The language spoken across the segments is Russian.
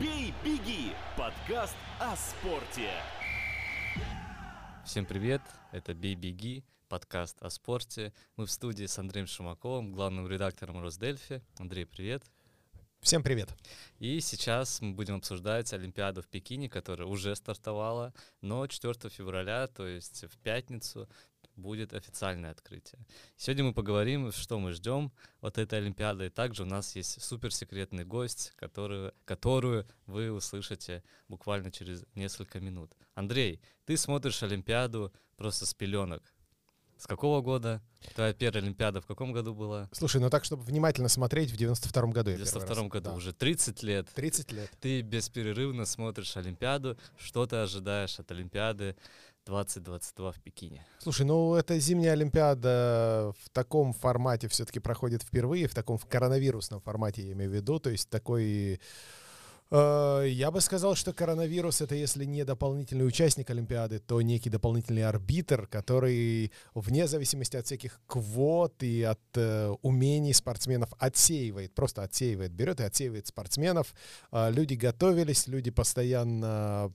«Бей, беги» – подкаст о спорте. Всем привет, это «Бей, беги», подкаст о спорте. Мы в студии с Андреем Шумаковым, главным редактором Росдельфи. Андрей, привет. Всем привет. И сейчас мы будем обсуждать Олимпиаду в Пекине, которая уже стартовала, но 4 февраля, то есть в пятницу, будет официальное открытие. Сегодня мы поговорим, что мы ждем от этой Олимпиады. И также у нас есть суперсекретный гость, который, которую вы услышите буквально через несколько минут. Андрей, ты смотришь Олимпиаду просто с пеленок. С какого года? Твоя первая Олимпиада в каком году была? Слушай, ну так, чтобы внимательно смотреть, в 92-м году. В 92-м году, да. уже 30 лет. 30 лет. Ты бесперерывно смотришь Олимпиаду. Что ты ожидаешь от Олимпиады 2022 в Пекине? Слушай, ну эта зимняя Олимпиада в таком формате все-таки проходит впервые, в таком в коронавирусном формате, я имею в виду, то есть такой Э, я бы сказал, что коронавирус это если не дополнительный участник Олимпиады, то некий дополнительный арбитр, который вне зависимости от всяких квот и от э, умений спортсменов отсеивает, просто отсеивает, берет и отсеивает спортсменов. Э, люди готовились, люди постоянно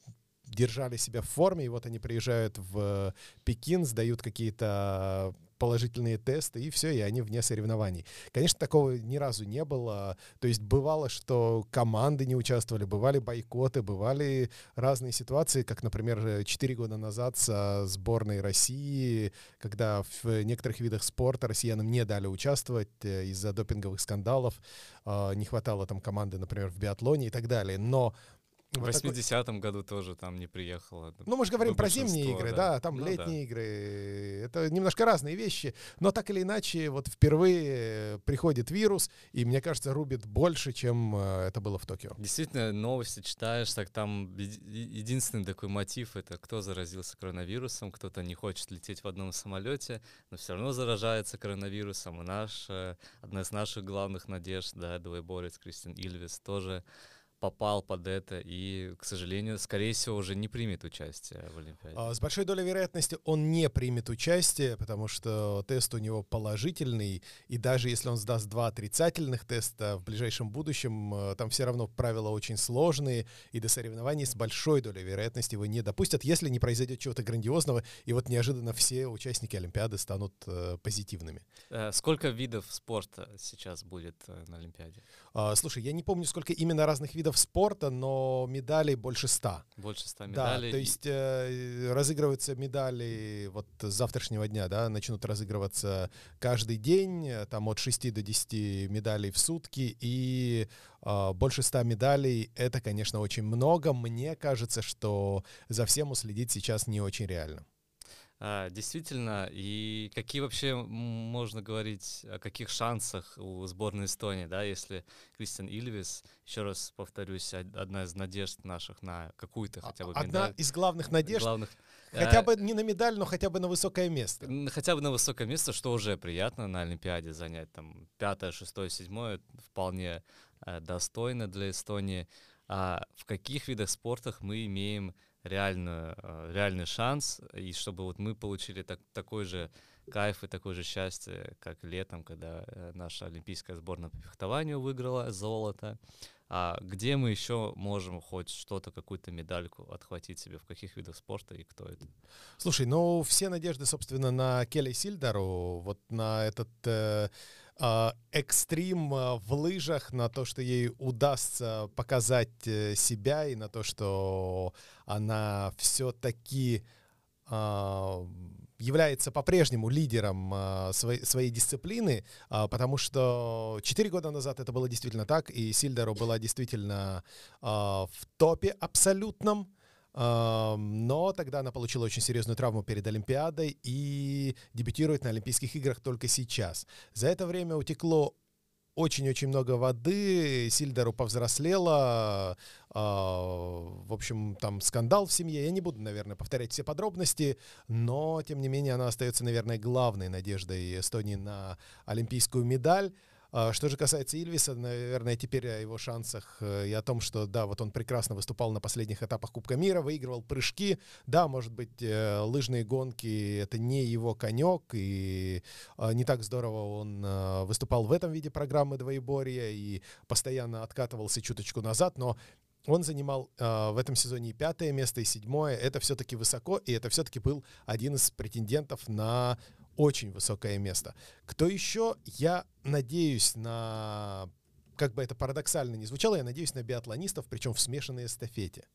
держали себя в форме, и вот они приезжают в Пекин, сдают какие-то положительные тесты, и все, и они вне соревнований. Конечно, такого ни разу не было. То есть бывало, что команды не участвовали, бывали бойкоты, бывали разные ситуации, как, например, 4 года назад со сборной России, когда в некоторых видах спорта россиянам не дали участвовать э, из-за допинговых скандалов, не хватало там команды, например, в биатлоне и так далее. Но в 80-м году тоже там не приехала. Ну, мы же говорим про зимние игры, да, да там ну, летние да. игры. Это немножко разные вещи. Но так или иначе, вот впервые приходит вирус, и, мне кажется, рубит больше, чем э, это было в Токио. Действительно, новости читаешь, так там единственный такой мотив — это кто заразился коронавирусом, кто-то не хочет лететь в одном самолете, но все равно заражается коронавирусом. И наш, э, одна из наших главных надежд, да, двоеборец Кристин Ильвис тоже попал под это и, к сожалению, скорее всего, уже не примет участие в Олимпиаде. А, с большой долей вероятности он не примет участие, потому что тест у него положительный, и даже если он сдаст два отрицательных теста в ближайшем будущем, э, там все равно правила очень сложные, и до соревнований с большой долей вероятности его не допустят, если не произойдет чего-то грандиозного, и вот неожиданно все участники Олимпиады станут э, позитивными. Э, сколько видов спорта сейчас будет на Олимпиаде? А, слушай, я не помню, сколько именно разных видов спорта, но медалей больше ста. Больше ста медалей. Да, то есть э, разыгрываются медали вот с завтрашнего дня, да, начнут разыгрываться каждый день, там от 6 до 10 медалей в сутки, и э, больше ста медалей — это, конечно, очень много. Мне кажется, что за всем уследить сейчас не очень реально. А, действительно, и какие вообще можно говорить о каких шансах у сборной Эстонии, да, если Кристиан Ильвис, еще раз повторюсь, одна из надежд наших на какую-то а, хотя бы медаль. Одна из главных надежд. Главных, хотя а, бы не на медаль, но хотя бы на высокое место. Хотя бы на высокое место, что уже приятно на Олимпиаде занять там пятое, шестое, седьмое, вполне э, достойно для Эстонии. А в каких видах спорта мы имеем реальную, э, реальный шанс, и чтобы вот мы получили так, такой же кайф и такое же счастье, как летом, когда э, наша олимпийская сборная по фехтованию выиграла золото. А где мы еще можем хоть что-то, какую-то медальку отхватить себе, в каких видах спорта и кто это? Слушай, ну все надежды, собственно, на Келли Сильдару, вот на этот э, экстрим а, в лыжах, на то, что ей удастся показать э, себя и на то, что она все-таки является по-прежнему лидером своей, своей дисциплины, потому что 4 года назад это было действительно так, и Сильдару была действительно в топе абсолютном, но тогда она получила очень серьезную травму перед Олимпиадой и дебютирует на Олимпийских играх только сейчас. За это время утекло очень-очень много воды, Сильдеру повзрослела, в общем, там скандал в семье. Я не буду, наверное, повторять все подробности, но, тем не менее, она остается, наверное, главной надеждой Эстонии на олимпийскую медаль. А, что же касается Ильвиса, наверное, теперь о его шансах э, и о том, что, да, вот он прекрасно выступал на последних этапах Кубка мира, выигрывал прыжки. Да, может быть, э, лыжные гонки — это не его конек, и а, не так здорово он э, выступал в этом виде программы двоеборья и постоянно откатывался чуточку назад, но он занимал э, в этом сезоне и пятое место, и седьмое. Это все-таки высоко, и это все-таки был один из претендентов на очень высокое место. Кто еще? Я надеюсь на, как бы это парадоксально не звучало, я надеюсь на биатлонистов, причем в смешанной эстафете.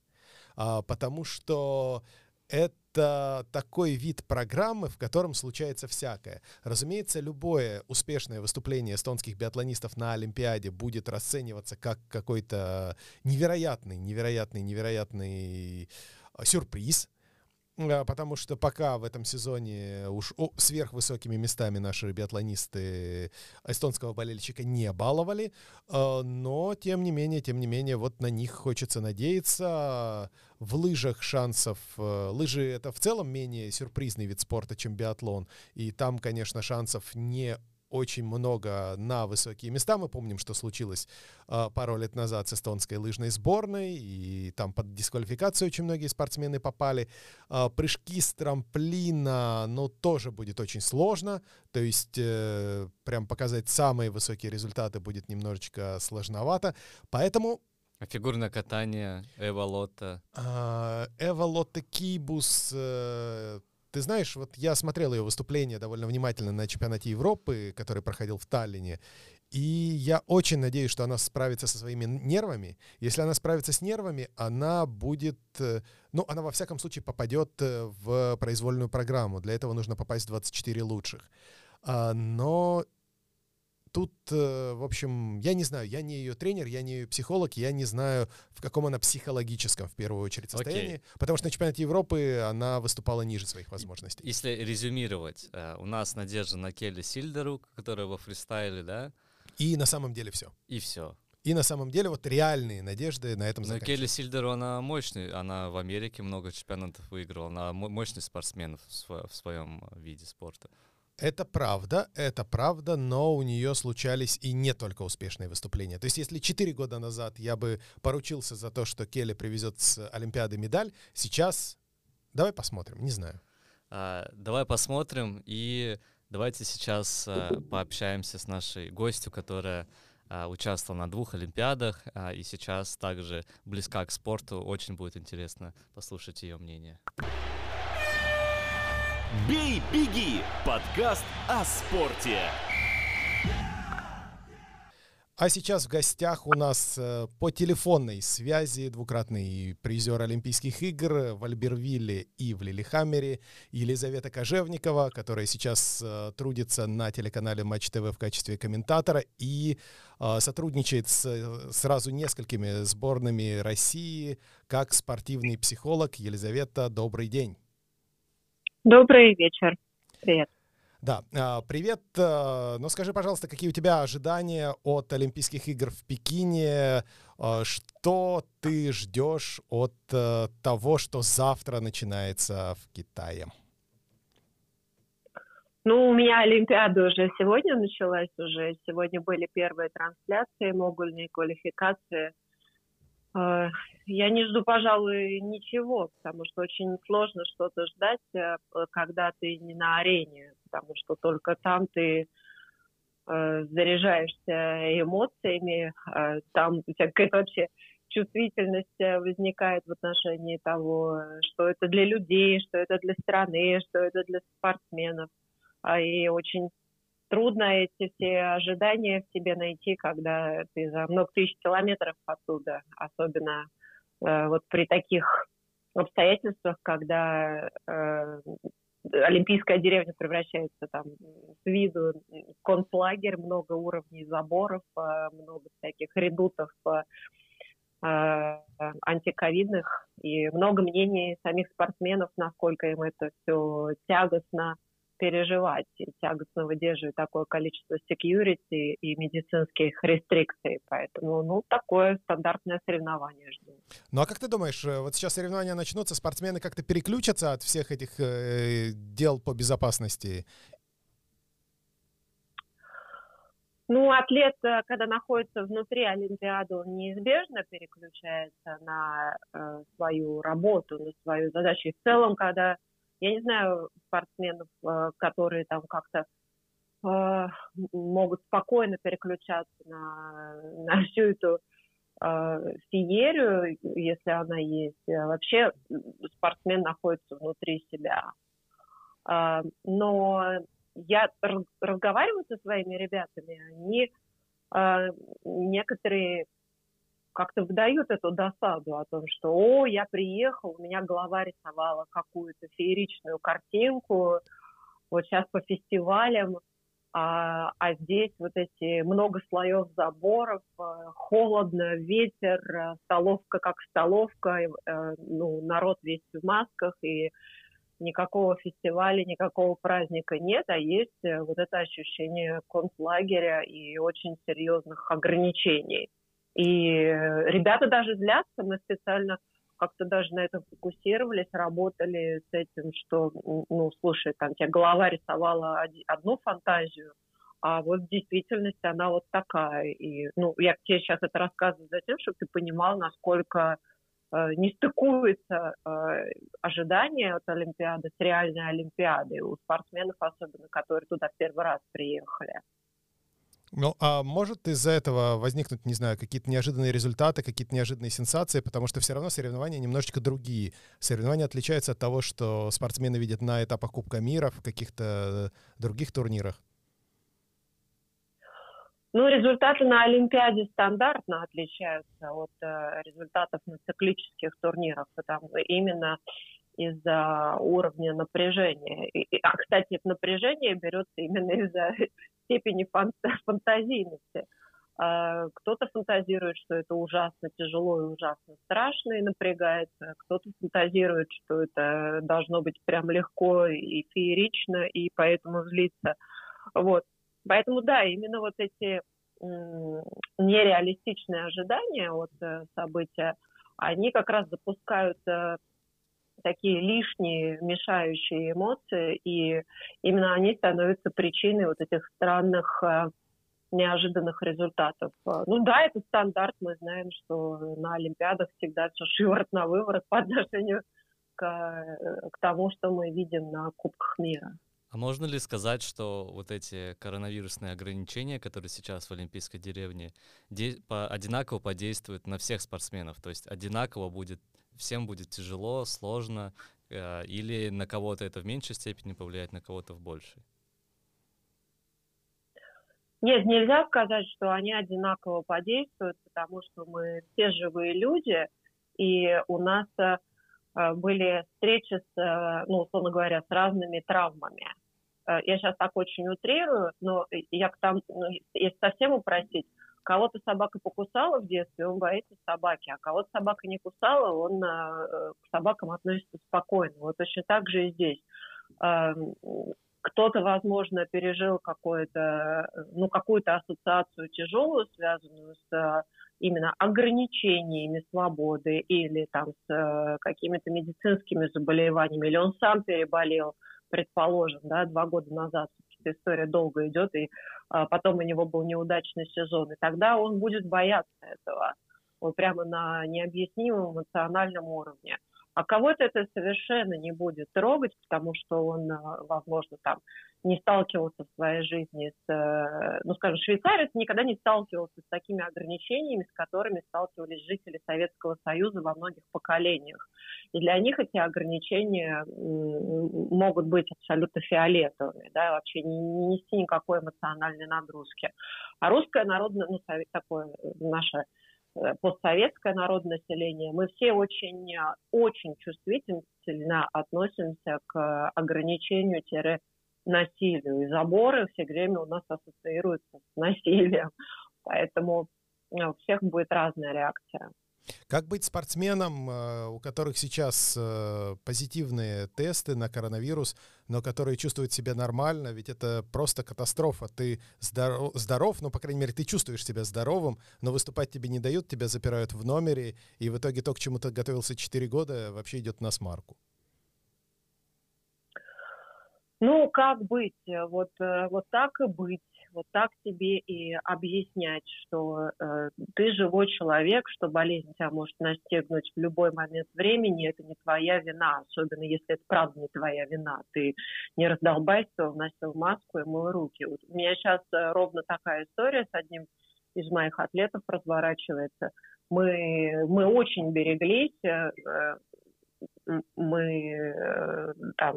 А, потому что это такой вид программы, в котором случается всякое. Разумеется, любое успешное выступление эстонских биатлонистов на Олимпиаде будет расцениваться как какой-то невероятный, невероятный, невероятный а, сюрприз, потому что пока в этом сезоне уж сверхвысокими местами наши биатлонисты эстонского болельщика не баловали, а, но тем не менее, тем не менее, вот на них хочется надеяться. В лыжах шансов... Э, лыжи — это в целом менее сюрпризный вид спорта, чем биатлон, и там, конечно, шансов не очень много на высокие места. Мы помним, что случилось э, пару лет назад с эстонской лыжной сборной, и там под дисквалификацию очень многие спортсмены попали. Э, прыжки с трамплина, ну, тоже будет очень сложно. То есть э, прям показать самые высокие результаты будет немножечко сложновато. Поэтому а фигурное катание, Эва Лотта? Эва Лотта Кибус, э, ты знаешь, вот я смотрел ее выступление довольно внимательно на чемпионате Европы, который проходил в Таллине, и я очень надеюсь, что она справится со своими нервами. Если она справится с нервами, она будет, э, ну, она во всяком случае попадет э, в произвольную программу. Для этого нужно попасть в 24 лучших. А, но тут, э, в общем, я не знаю, я не ее тренер, я не ее психолог, я не знаю, в каком она психологическом, в первую очередь, состоянии, okay. потому что на чемпионате Европы она выступала ниже своих возможностей. Если резюмировать, э, у нас надежда на Келли Сильдеру, которая во фристайле, да? И на самом деле все. И все. И на самом деле вот реальные надежды на этом Но Келли Сильдеру, она мощный, она в Америке много чемпионатов выиграла, она мощный спортсмен в, в своем виде спорта. Это правда, это правда, но у нее случались и не только успешные выступления. То есть если 4 года назад я бы поручился за то, что Келли привезет с Олимпиады медаль, сейчас давай посмотрим, не знаю. А, давай посмотрим и давайте сейчас а, пообщаемся с нашей гостью, которая а, участвовала на двух Олимпиадах а, и сейчас также близка к спорту. Очень будет интересно послушать ее мнение. «Бей, беги» — подкаст о спорте. А сейчас в гостях у нас э, по телефонной связи двукратный призер Олимпийских игр в Альбервилле и в Лилихаммере Елизавета Кожевникова, которая сейчас э, трудится на телеканале Матч ТВ в качестве комментатора и э, сотрудничает с сразу несколькими сборными России как спортивный психолог. Елизавета, добрый день. Добрый вечер. Привет. Да, а, привет. Ну скажи, пожалуйста, какие у тебя ожидания от Олимпийских игр в Пекине? А, что ты ждешь от того, что завтра начинается в Китае? Ну, у меня Олимпиада уже сегодня началась уже. Сегодня были первые трансляции, могульные квалификации. Я не жду, пожалуй, ничего, потому что очень сложно что-то ждать, э, когда ты не на арене, потому что только там ты э, заряжаешься эмоциями, э, там у тебя какая-то вообще чувствительность возникает в отношении того, что это для людей, что это для страны, что это для спортсменов. А И очень трудно эти все ожидания в себе найти, когда ты за много тысяч километров оттуда, особенно э, вот при таких обстоятельствах, когда э, Олимпийская деревня превращается там с виду в концлагерь, много уровней заборов, э, много всяких редутов э, антиковидных и много мнений самих спортсменов, насколько им это все тягостно, переживать и тягостно выдерживать такое количество security и медицинских рестрикций. Поэтому, ну, такое стандартное соревнование жду. Ну, а как ты думаешь, э, вот сейчас соревнования начнутся, спортсмены как-то переключатся от всех этих э, дел по безопасности? Ну, атлет, э, когда находится внутри Олимпиады, он неизбежно переключается на э, свою работу, на свою задачу. И в целом, когда я не знаю спортсменов, э, которые там как-то э, могут спокойно переключаться на, на всю эту э, феерию, если она есть. Вообще спортсмен находится внутри себя. Но я разговариваю со своими ребятами, они некоторые как-то выдают эту досаду о том, что «О, я приехал, у меня голова рисовала какую-то фееричную картинку, вот сейчас по фестивалям, а, а здесь вот эти много слоев заборов, э, холодно, ветер, э, столовка как столовка, э, ну, народ весь в масках, и никакого фестиваля, никакого праздника нет, а есть вот это ощущение концлагеря и очень серьезных ограничений. И ребята даже злятся, мы специально как-то даже на этом фокусировались, работали с этим, что, ну, слушай, там тебе голова рисовала одну фантазию, а вот в действительности она вот такая. И, ну, я тебе сейчас это рассказываю за тем, чтобы ты понимал, насколько э, не стыкуется э, ожидания от Олимпиады с реальной Олимпиадой у спортсменов, особенно, которые туда первый раз приехали. Ну, а может из-за этого возникнуть, не знаю, какие-то неожиданные результаты, какие-то неожиданные сенсации, потому что все равно соревнования немножечко другие. Соревнования отличаются от того, что спортсмены видят на этапах Кубка мира, в каких-то других турнирах. Ну, результаты на Олимпиаде стандартно отличаются от э, результатов на циклических турнирах, потому именно из-за уровня напряжения. И, а, кстати, это напряжение берется именно из-за степени фантазийности. А, кто-то фантазирует, что это ужасно тяжело и ужасно страшно и напрягается. Кто-то фантазирует, что это должно быть прям легко и феерично, и поэтому злится. Вот. Поэтому, да, именно вот эти нереалистичные ожидания от э, события, они как раз запускают э, такие лишние мешающие эмоции, и именно они становятся причиной вот этих странных э, неожиданных результатов. Э, ну да, это стандарт, мы знаем, что на Олимпиадах всегда все шиворот на выворот по отношению к, э, к тому, что мы видим на Кубках мира. А можно ли сказать, что вот эти коронавирусные ограничения, которые сейчас в Олимпийской деревне, де- по- одинаково подействуют на всех спортсменов? То есть одинаково будет всем будет тяжело, сложно, э, или на кого-то это в меньшей степени повлияет, на кого-то в большей? Нет, нельзя сказать, что они одинаково подействуют, потому что мы все живые люди, и у нас э, были встречи с, э, ну, условно говоря, с разными травмами. Я сейчас так очень утрирую, но я к тому, ну, если совсем упростить, Кого-то собака покусала в детстве, он боится собаки, а кого-то собака не кусала, он э, к собакам относится спокойно. Вот точно так же и здесь. Эм, кто-то, возможно, пережил какое-то, ну, какую-то ассоциацию тяжелую, связанную с э, именно ограничениями свободы или там с э, какими-то медицинскими заболеваниями, или он сам переболел, предположим, да, два года назад эта история долго идет, и а, потом у него был неудачный сезон. И тогда он будет бояться этого вот прямо на необъяснимом эмоциональном уровне. А кого-то это совершенно не будет трогать, потому что он, а, возможно, там не сталкивался в своей жизни с, э, ну, скажем, швейцарец никогда не сталкивался с такими ограничениями, с которыми сталкивались жители Советского Союза во многих поколениях. И для них эти ограничения могут быть абсолютно фиолетовыми, да, вообще не, не нести никакой эмоциональной нагрузки. А русское народное, ну, такое э, наше Э, постсоветское народное население, мы все очень, очень чувствительно относимся к ограничению-насилию. И заборы все время у нас ассоциируются с насилием. Поэтому э, у всех будет разная реакция. Как быть спортсменам, э, у которых сейчас э, позитивные тесты на коронавирус, но которые чувствуют себя нормально? Ведь это просто катастрофа. Ты здоров, здоров, ну, по крайней мере, ты чувствуешь себя здоровым, но выступать тебе не дают, тебя запирают в номере, и в итоге то, к чему ты готовился 4 года, вообще идет на смарку. Ну, как быть? Вот, э, вот так и быть вот так себе и объяснять, что э, ты живой человек, что болезнь тебя может настигнуть в любой момент времени, это не твоя вина, особенно если это правда не твоя вина. Ты не раздолбайся, вносил маску и мыл руки. Вот у меня сейчас э, ровно такая история с одним из моих атлетов разворачивается. Мы, мы очень береглись, э, мы там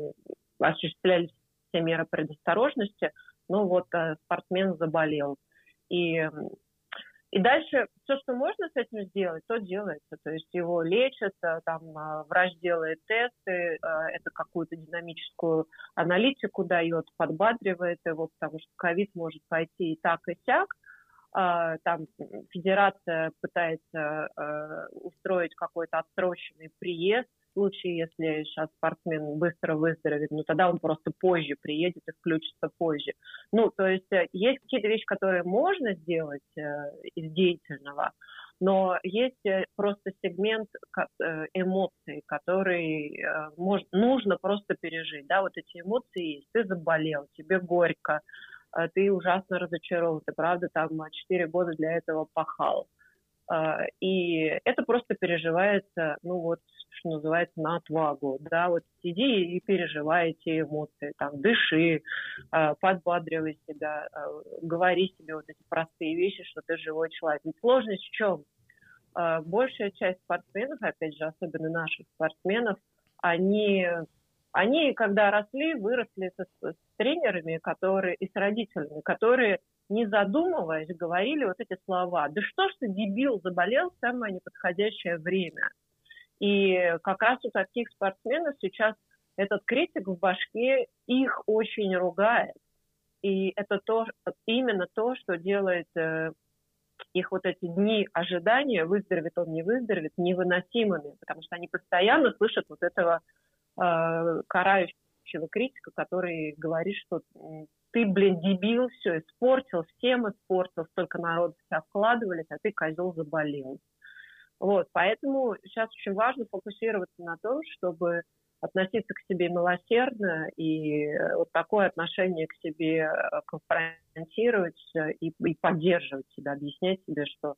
осуществляли все меры предосторожности, но вот спортсмен заболел. И и дальше все, что можно с этим сделать, то делается. То есть его лечат, э, там а, врач делает тесты, э, это какую-то динамическую аналитику дает, подбадривает его, потому что ковид может пойти и так, и сяк. А, там федерация пытается э, устроить какой-то отсроченный приезд, случае, если сейчас спортсмен быстро выздоровеет, ну тогда он просто позже приедет и включится позже. Ну, то есть э, есть какие-то вещи, которые можно сделать э, из деятельного, но есть э, просто сегмент эмоций, который э, мож, нужно просто пережить. Да, вот эти эмоции есть. Ты заболел, тебе горько, ты ужасно разочарован, ты правда там 4 года для этого пахал. И это просто переживается, ну вот, что называется, на отвагу, да, вот сиди и переживай эти эмоции, там, дыши, э, подбадривай себя, э, говори себе вот эти простые вещи, что ты живой человек. Ведь сложность в чем? Большая часть спортсменов, опять же, особенно наших спортсменов, они они, когда росли, выросли с, с тренерами, которые и с родителями, которые не задумываясь, говорили вот эти слова. Да что ж ты, дебил, заболел в самое неподходящее время. И как раз у таких спортсменов сейчас этот критик в башке их очень ругает. И это то, именно то, что делает э, их вот эти дни ожидания, выздоровеет он, не выздоровеет, невыносимыми, потому что они постоянно слышат вот этого э, карающего критика, который говорит, что ты, блин, дебил, все испортил, всем испортил, столько народу в тебя а ты, козел, заболел. Вот, поэтому сейчас очень важно фокусироваться на том, чтобы относиться к себе милосердно и вот такое отношение к себе э, конфронтировать и, и поддерживать себя, объяснять себе, что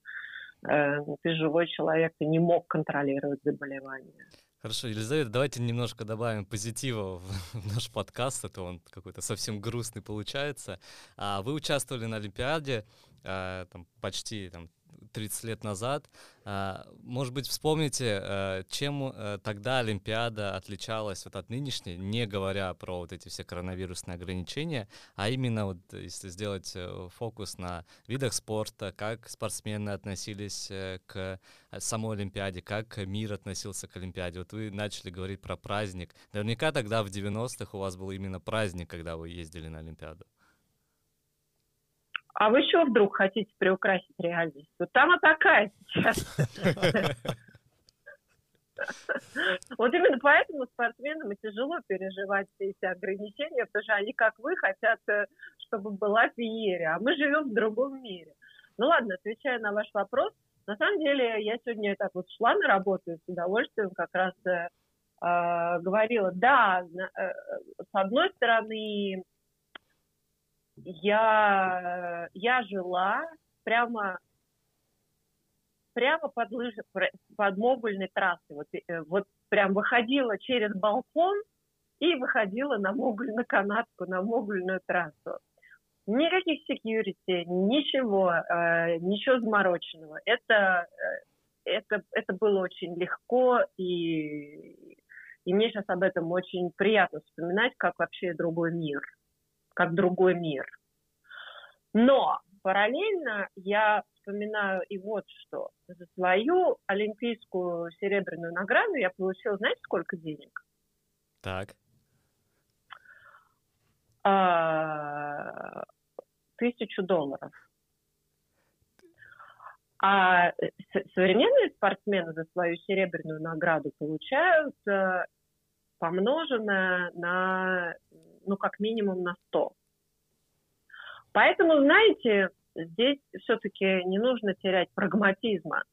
э, ты живой человек, ты не мог контролировать заболевание. Хорошо, Елизавета, давайте немножко добавим позитива в, в наш подкаст, а то он какой-то совсем грустный получается. А вы участвовали на Олимпиаде а, там, почти там, 30 лет назад. А, может быть, вспомните, э, чем э, тогда Олимпиада отличалась вот от нынешней, не говоря про вот эти все коронавирусные ограничения, а именно вот если сделать э, фокус на видах спорта, как спортсмены относились к самой Олимпиаде, как мир относился к Олимпиаде. Вот вы начали говорить про праздник. Наверняка тогда в 90-х у вас был именно праздник, когда вы ездили на Олимпиаду. А вы что вдруг хотите приукрасить реальность? Вот там она такая сейчас. Вот именно поэтому спортсменам и тяжело переживать все эти ограничения, потому что они, как вы, хотят, э, чтобы была феерия, а мы живем в другом мире. Ну ладно, отвечая на ваш вопрос, на самом деле я сегодня так вот шла на работу и с удовольствием как раз э, э говорила, да, э, с одной стороны, я, я жила прямо прямо под лыжи, под модульной трассой. Вот, э, вот прям выходила через балкон и выходила на модульную канатку, на модульную трассу. Никаких security, ничего, э, ничего замороченного. Это, э, это, это было очень легко, и, и мне сейчас об этом очень приятно вспоминать, как вообще другой мир как другой мир. Но параллельно я вспоминаю и вот что. За свою олимпийскую серебряную награду я получила, знаете, сколько денег? Так. А, тысячу долларов. А современные спортсмены за свою серебряную награду получают э, помноженное на ну, как минимум на 100. Поэтому, знаете, здесь все-таки не нужно терять прагматизма.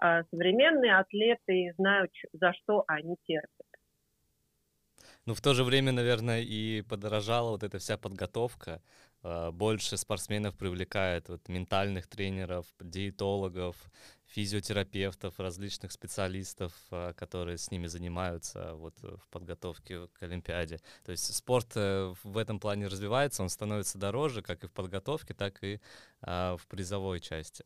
А современные атлеты знают, за что они терпят. Ну, в то же время, наверное, и подорожала вот эта вся подготовка. А, больше спортсменов привлекает вот ментальных тренеров, диетологов, физиотерапевтов, различных специалистов, а, которые с ними занимаются вот в подготовке к Олимпиаде. То есть спорт э, в этом плане развивается, он становится дороже, как и в подготовке, так и а, в призовой части.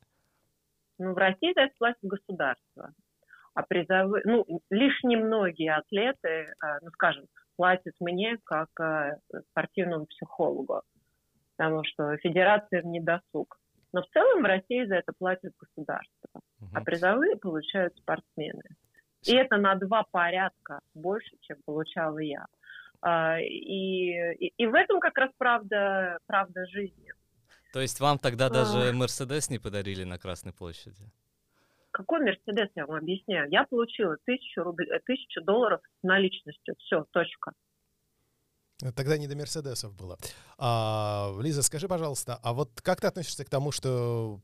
Ну, в России это платит государство. А призовые, ну, лишь немногие атлеты, э, ну, скажем, платят мне как э, спортивному психологу, потому что федерация не досуг. Но в целом в России за это платит государство, угу. а призовые получают спортсмены. И это на два порядка больше, чем получала я. А, и, и, и в этом как раз правда, правда жизни. То есть вам тогда даже Мерседес не подарили на Красной площади? Какой Мерседес, я вам объясняю. Я получила тысячу, рублей, э, тысячу долларов наличностью. Все, точка. Тогда не до Мерседесов было. А, Лиза, скажи, пожалуйста, а вот как ты относишься к тому, что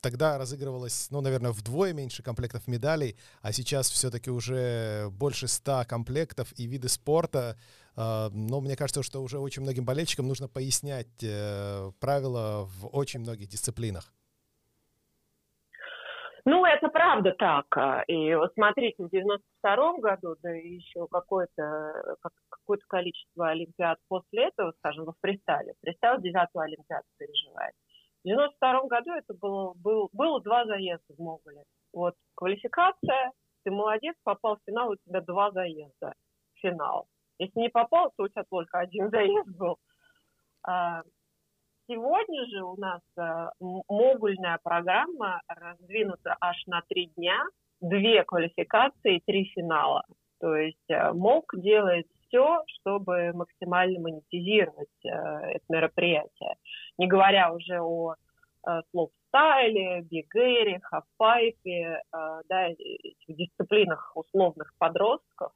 тогда разыгрывалось, ну, наверное, вдвое меньше комплектов медалей, а сейчас все-таки уже больше ста комплектов и виды спорта. А, но мне кажется, что уже очень многим болельщикам нужно пояснять э, правила в очень многих дисциплинах. Ну, это правда так. И вот смотрите, в 92 году, да еще какое-то какое количество олимпиад после этого, скажем, во фристайле. Фристайл 9 олимпиаду переживает. В 92 году это было, был, было два заезда в Моголе. Вот квалификация, ты молодец, попал в финал, у тебя два заезда финал. Если не попал, то у тебя только один заезд был. А, Сегодня же у нас э, модульная программа раздвинута аж на три дня, две квалификации, три финала. То есть э, МОК делает все, чтобы максимально монетизировать э, это мероприятие. Не говоря уже о э, слоп-стайле, бигере, хафпайпе, э, да, этих дисциплинах условных подростков,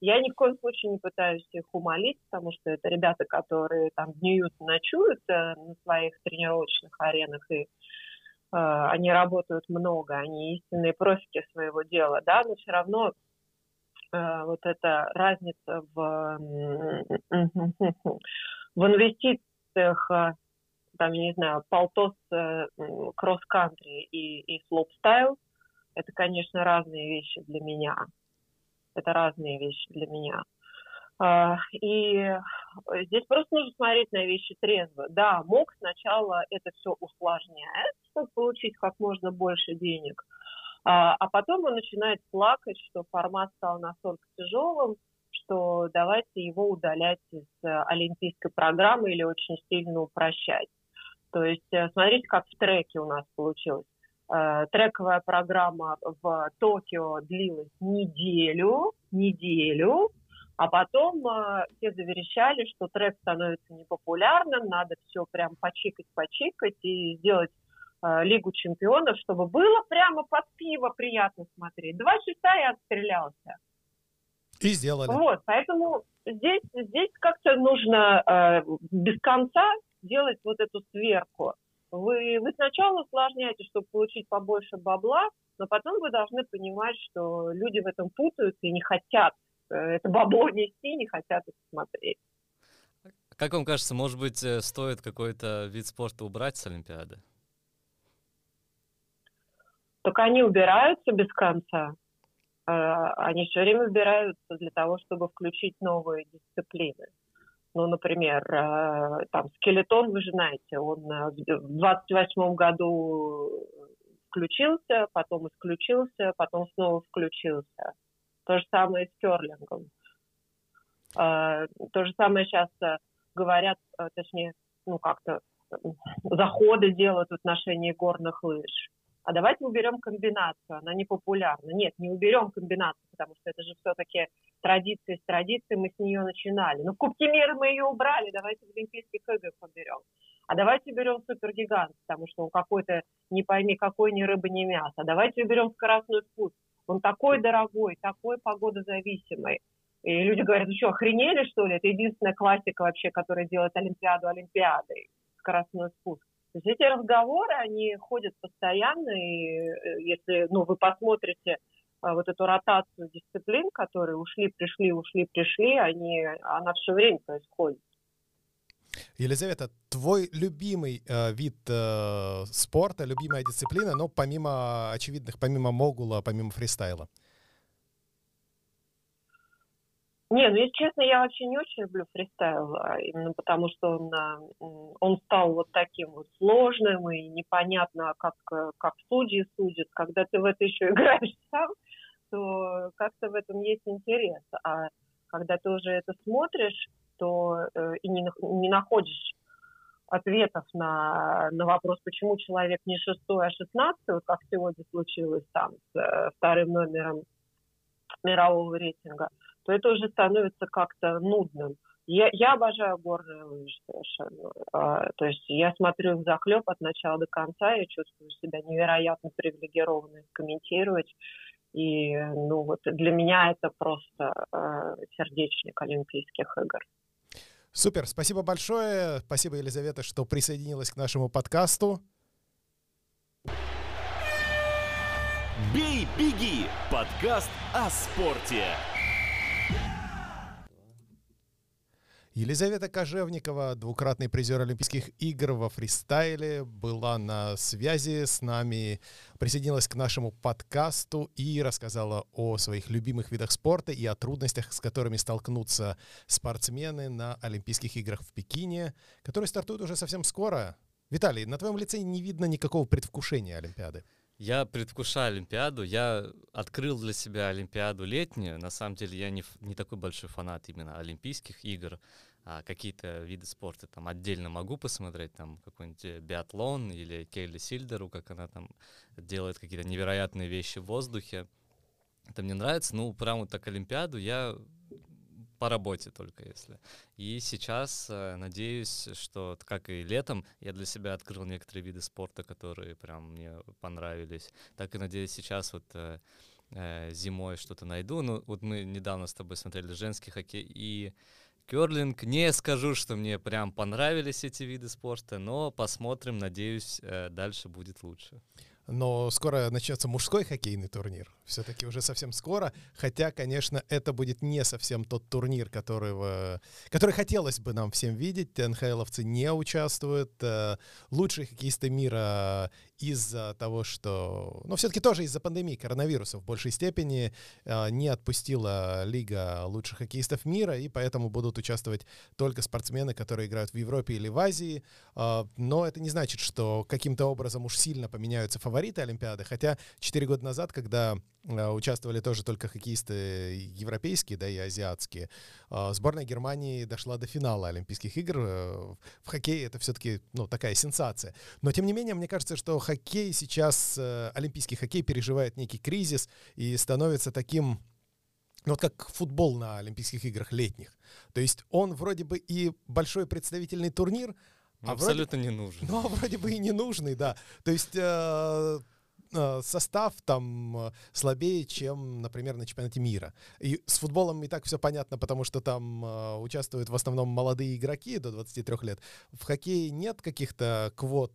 я ни в коем случае не пытаюсь их умолить, потому что это ребята, которые там днюют, ночуют э, на своих тренировочных аренах, и э, они работают много, они истинные профики своего дела, да, но все равно э, вот эта разница в, в инвестициях, э, там, я не знаю, полтос э, кросс-кантри и, и слоупстайл, это, конечно, разные вещи для меня. Это разные вещи для меня. А, и здесь просто нужно смотреть на вещи трезво. Да, МОК сначала это все усложняет, чтобы получить как можно больше денег, а, а потом он начинает плакать, что формат стал настолько тяжелым, что давайте его удалять из э, олимпийской программы или очень сильно упрощать. То есть э, смотрите, как в треке у нас получилось. Э, трековая программа в Токио длилась неделю, неделю, а потом э, все заверещали, что трек становится непопулярным, надо все прям почикать, почикать и сделать э, Лигу чемпионов, чтобы было прямо под пиво приятно смотреть. Два часа и отстрелялся. И сделали. Вот, поэтому здесь, здесь как-то нужно э, без конца делать вот эту сверку. Вы, вы сначала усложняете, чтобы получить побольше бабла, но потом вы должны понимать, что люди в этом путаются и не хотят э, это бабло нести, не хотят это смотреть. Как вам кажется, может быть, э, стоит какой-то вид спорта убрать с Олимпиады? Только они убираются без конца. Э, они все время убираются для того, чтобы включить новые дисциплины. Ну, например, э, там скелетон, вы же знаете, он э, в 28 году включился, потом исключился, потом снова включился. То же самое с керлингом. Э, то же самое сейчас говорят, точнее, ну как-то заходы делают в отношении горных лыж а давайте уберем комбинацию, она не популярна. Нет, не уберем комбинацию, потому что это же все-таки традиция с традицией, мы с нее начинали. Ну, в Кубке мира мы ее убрали, давайте в Олимпийских играх уберем. А давайте уберем супергигант, потому что он какой-то, не пойми, какой ни рыба, ни мясо. Давайте уберем скоростной спуск. Он такой дорогой, такой погодозависимый. И люди говорят, ну что, охренели, что ли? Это единственная классика вообще, которая делает Олимпиаду Олимпиадой, скоростной спуск. То есть эти разговоры, они ходят постоянно, и э, если ну, вы посмотрите а, вот эту ротацию дисциплин, которые ушли, пришли, ушли, пришли, они, она все время происходит. Елизавета, твой любимый э, вид э, спорта, любимая дисциплина, но помимо очевидных, помимо могула, помимо фристайла? Не, ну, если честно, я вообще не очень люблю фристайл, а именно потому что он, а, он стал вот таким вот сложным и непонятно, как, как судьи судят. Когда ты в это еще играешь сам, то как-то в этом есть интерес. А когда ты уже это смотришь, то э, и не, не находишь ответов на, на вопрос, почему человек не шестой, а шестнадцатый, вот как сегодня случилось там с э, вторым номером мирового рейтинга, то это уже становится как-то нудным. Я, я обожаю горные лыжи совершенно. А, то есть я смотрю их захлеб от начала до конца, я чувствую себя невероятно привилегированной комментировать. И ну вот для меня это просто э, сердечник Олимпийских игр. Супер, спасибо большое. Спасибо, Елизавета, что присоединилась к нашему подкасту. «Бей, беги» — подкаст о спорте. Елизавета Кожевникова, двукратный призер Олимпийских игр во фристайле, была на связи с нами, присоединилась к нашему подкасту и рассказала о своих любимых видах спорта и о трудностях, с которыми столкнутся спортсмены на Олимпийских играх в Пекине, которые стартуют уже совсем скоро. Виталий, на твоем лице не видно никакого предвкушения Олимпиады. Я предвкушаю Олимпиаду. Я открыл для себя Олимпиаду летнюю. На самом деле я не, не такой большой фанат именно Олимпийских игр. А какие-то виды спорта там отдельно могу посмотреть, там какой-нибудь э, биатлон или Келли Сильдеру, как она там делает какие-то невероятные вещи в воздухе. Это мне нравится. Ну, прям вот так Олимпиаду я по работе только если. И сейчас э, надеюсь, что, как и летом, я для себя открыл некоторые виды спорта, которые прям мне понравились. Так и надеюсь, сейчас вот э, э, зимой что-то найду. Ну, вот мы недавно с тобой смотрели женский хоккей и керлинг. Не скажу, что мне прям понравились эти виды спорта, но посмотрим, надеюсь, дальше будет лучше. Но скоро начнется мужской хоккейный турнир. Все-таки уже совсем скоро. Хотя, конечно, это будет не совсем тот турнир, которого, который хотелось бы нам всем видеть. НХЛовцы не участвуют. Э, лучшие хоккеисты мира из-за того, что... Ну, все-таки тоже из-за пандемии коронавируса в большей степени э, не отпустила Лига лучших хоккеистов мира, и поэтому будут участвовать только спортсмены, которые играют в Европе или в Азии. Э, но это не значит, что каким-то образом уж сильно поменяются фавориты Олимпиады. Хотя 4 года назад, когда э, участвовали тоже только хоккеисты европейские, да, и азиатские, сборная Германии дошла до финала Олимпийских игр. В хоккее это все-таки, ну, такая сенсация. Но, тем не менее, мне кажется, что хоккей сейчас, э, олимпийский хоккей переживает некий кризис и становится таким, ну вот как футбол на Олимпийских играх летних. То есть он вроде бы и большой представительный турнир, а абсолютно вроде, не нужен. Ну, вроде бы и не нужный, да. То есть э, Э, состав там э, слабее, чем, например, на чемпионате мира. И с футболом и так все понятно, потому что там э, участвуют в основном молодые игроки до 23 лет. В хоккее нет каких-то квот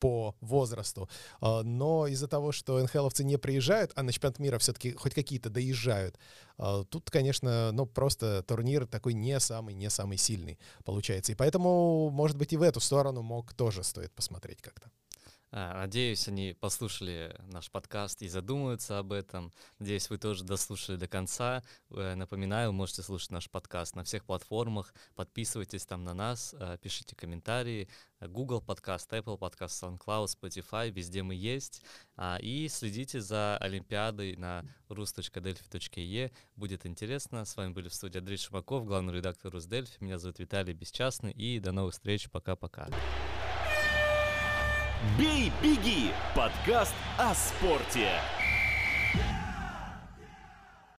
по возрасту, но из-за того, что НХЛовцы не приезжают, а на чемпионат мира все-таки хоть какие-то доезжают, тут, конечно, ну просто турнир такой не самый, не самый сильный получается. И поэтому, может быть, и в эту сторону мог тоже стоит посмотреть как-то. А, надеюсь, они послушали наш подкаст и задумаются об этом. Надеюсь, вы тоже дослушали до конца. Э, напоминаю, можете слушать наш подкаст на всех платформах. Подписывайтесь там на нас, э, пишите комментарии. Google подкаст, Apple подкаст, SoundCloud, Spotify, везде мы есть. А, и следите за Олимпиадой на rus.delphi.e. Будет интересно. С вами были в студии Андрей Шумаков, главный редактор Русдельфи. Меня зовут Виталий Бесчастный. И до новых встреч. Пока-пока. «Бей, беги» – подкаст о спорте.